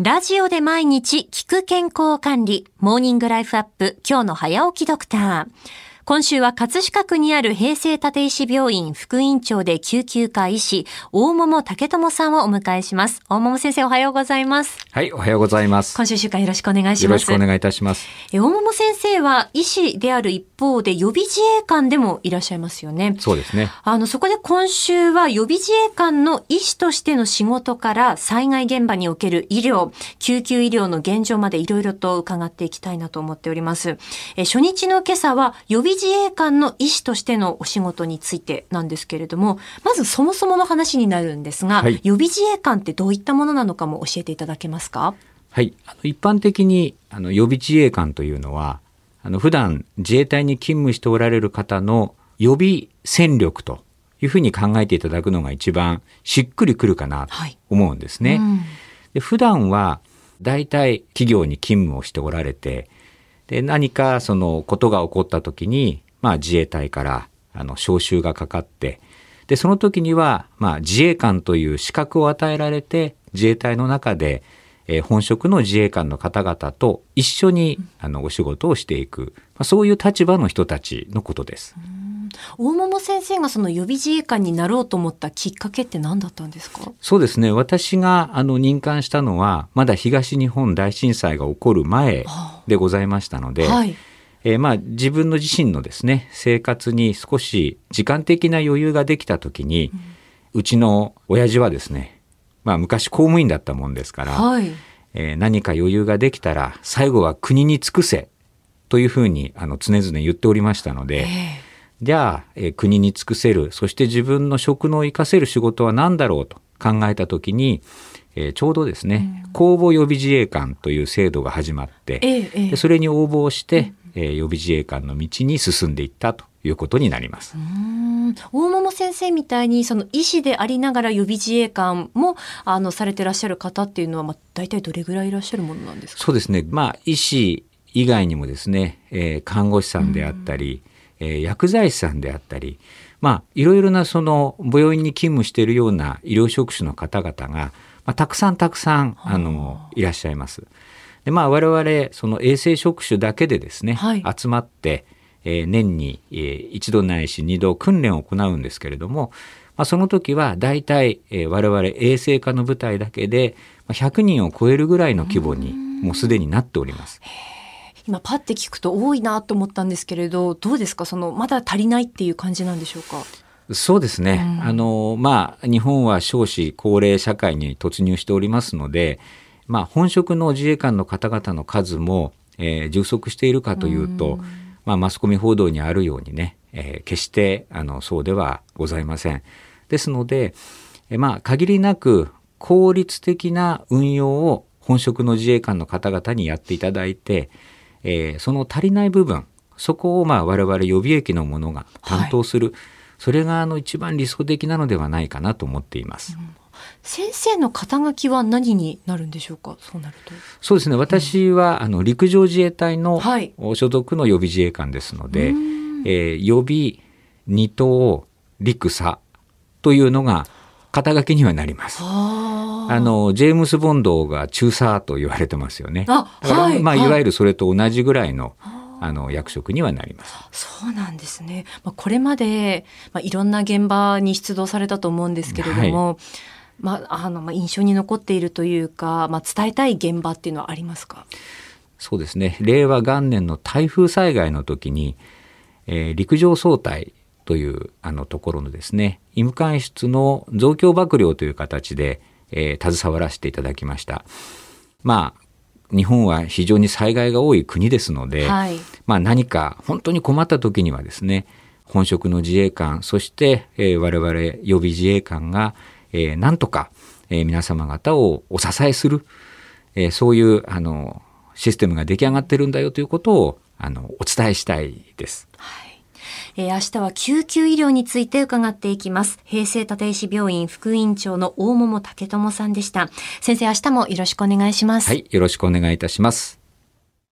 ラジオで毎日聞く健康管理、モーニングライフアップ、今日の早起きドクター。今週は葛飾区にある平成立石病院副院長で救急科医師、大桃竹友さんをお迎えします。大桃先生おはようございます。はい、おはようございます。今週週間よろしくお願いします。よろしくお願いいたします。え大桃先生は医師である一方で予備自衛官でもいらっしゃいますよね。そうですね。あの、そこで今週は予備自衛官の医師としての仕事から災害現場における医療、救急医療の現状までいろいろと伺っていきたいなと思っております。え初日の今朝は予備自衛官の医師としてのお仕事についてなんですけれども、まずそもそもの話になるんですが、はい予備自衛官ってどういったものなのかも教えていただけますか？はい。あの一般的にあの予備自衛官というのは、あの普段自衛隊に勤務しておられる方の予備戦力というふうに考えていただくのが一番しっくりくるかなとはい思うんですね。うんで普段は大体企業に勤務をしておられて、で何かそのことが起こった時に、まあ自衛隊からあの招集がかかって、でその時にはまあ自衛官という資格を与えられて自衛隊の中で、えー本職の自衛官の方々と一緒にあのお仕事をしていく、まあ、そういう立場の人たちのことです。大桃先生がその予備自衛官になろうと思ったきっかけって何だったんですか？そうですね。私があの任官したのはまだ東日本大震災が起こる前でございましたので、はい。えーまあ自分の自身のですね生活に少し時間的な余裕ができた時に、うちの親父はですね、まあ、昔公務員だったもんですから、はい。えー何か余裕ができたら最後は国に尽くせというふうにあの常々言っておりましたので、えじゃあ、えー国に尽くせる。そして自分の職能を生かせる仕事は何だろうと考えた時に、えーちょうどですね、公募予備自衛官という制度が始まって、ええそれに応募をして、えー予備自衛官の道に進んでいったということになります。大桃先生みたいにその医師でありながら予備自衛官もあのされてらっしゃる方っていうのは、まあ、大体どれぐらいいらっしゃるものなんですか？そうですね。まあ、医師以外にもですね、えー看護師さんであったり、えー薬剤師さんであったり、まあ、いろいろなその病院に勤務しているような医療職種の方々が、まあ、たくさんたくさん、あの、いらっしゃいます。で、まあ、我々、その衛生職種だけでですね、はい集まって、えー年に、えー一度ないし二度訓練を行うんですけれども、まあ、その時は大体、えー我々衛生科の部隊だけでまあ100人を超えるぐらいの規模にもうすでになっております。今パッて聞くと多いなと思ったんですけれどどうですか？そのまだ足りないっていう感じなんでしょうか？そうですね。あの、まあ、日本は少子高齢社会に突入しておりますので、まあ、本職の自衛官の方々の数も、えー充足しているかというと、まあ、マスコミ報道にあるようにね、えー決して、あの、そうではございません。ですので、えーまあ、限りなく効率的な運用を本職の自衛官の方々にやっていただいて、えーその足りない部分、そこをまあ我々予備役の者が担当する、それがあの一番理想的なのではないかなと思っています。先生の肩書きは何になるんでしょうか？そうなると。そうですね。私はあの陸上自衛隊のはい。所属の予備自衛官ですので、うえー予備二等陸佐というのが肩書きにはなります。ああのジェームス・ボンドが中佐と言われてますよね。あだからまあ、はいはいいわゆるそれと同じぐらいのあの役職にはなります。そうなんですね。まあ、これまで、まあ、いろんな現場に出動されたと思うんですけれども、まあ、あの、まあ、印象に残っているというか、まあ、伝えたい現場っていうのはありますか？そうですね。令和元年の台風災害の時に、えー陸上総隊というあのところのですね、医務官室の増強幕僚という形で、えー携わらせていただきました。まあ、日本は非常に災害が多い国ですので、はい。まあ何か本当に困った時にはですね、本職の自衛官、そして、えー我々予備自衛官が、えーなんとか、えー皆様方をお支えする、えーそういう、あの、システムが出来上がってるんだよということを、あの、お伝えしたいです。えー明日は救急医療について伺っていきます。平成立石病院副院長の大桃武智さんでした。先生、明日もよろしくお願いします。はい、よろしくお願いいたします。